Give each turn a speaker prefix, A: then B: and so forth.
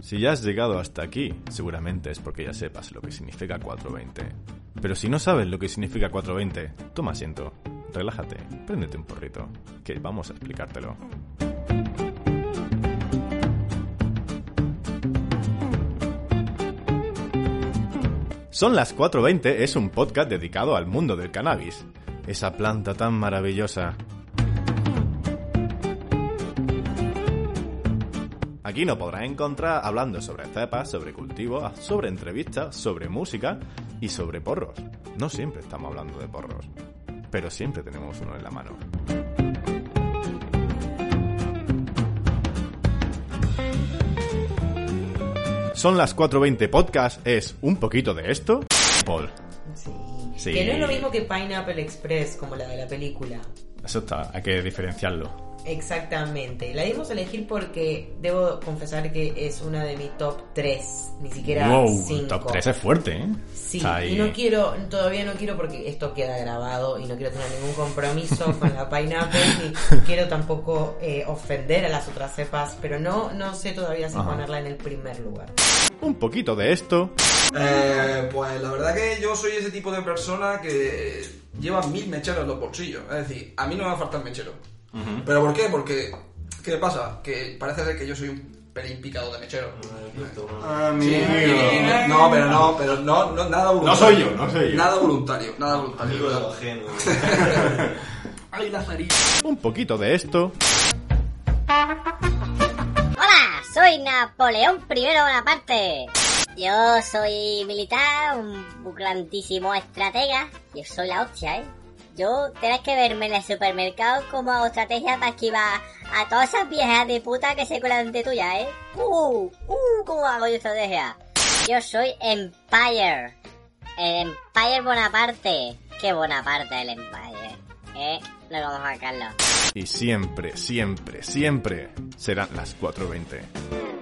A: Si ya has llegado hasta aquí, seguramente es porque ya sepas lo que significa 420. Pero si no sabes lo que significa 420, toma asiento, relájate, préndete un porrito, que vamos a explicártelo. Son las 420 es un podcast dedicado al mundo del cannabis, esa planta tan maravillosa Aquí nos podrás encontrar hablando sobre cepas, sobre cultivos, sobre entrevistas, sobre música y sobre porros. No siempre estamos hablando de porros, pero siempre tenemos uno en la mano. Son las 4.20 podcast, es un poquito de esto. Paul.
B: Sí.
A: Sí.
B: Que no es lo mismo que Pineapple Express, como la de la película.
A: Eso está, hay que diferenciarlo.
B: Exactamente. La dimos a elegir porque debo confesar que es una de mis top 3, ni siquiera
A: wow,
B: 5.
A: top 3 es fuerte, ¿eh?
B: Sí,
A: sea,
B: y no quiero, todavía no quiero porque esto queda grabado y no quiero tener ningún compromiso con la Pineapple, ni quiero tampoco eh, ofender a las otras cepas, pero no, no sé todavía si
A: Ajá.
B: ponerla en el primer lugar.
A: Un poquito de esto.
C: Eh, pues la verdad que yo soy ese tipo de persona que lleva mil mecheros en los bolsillos. Es decir, a mí no me va a faltar mechero. ¿Pero por qué? Porque, ¿qué pasa? Que parece ser que yo soy un pelín picado de mechero. Sí, no, pero no, pero no, no nada voluntario.
A: No soy yo, no soy yo.
C: Nada voluntario, nada voluntario.
D: Ay, Lazarillo.
A: Un poquito de esto.
E: Hola, soy Napoleón I Bonaparte. Yo soy militar, un grandísimo estratega. Yo soy la hostia, ¿eh? Yo tenés que verme en el supermercado como estrategia para esquivar a todas esas viejas de puta que se cuelan de tuya, ¿eh? ¡Uh! ¡Uh! ¿Cómo hago yo estrategia? Yo soy Empire. El Empire Bonaparte. Qué Bonaparte el Empire, ¿eh? No vamos a sacarlo.
A: Y siempre, siempre, siempre serán las 4.20.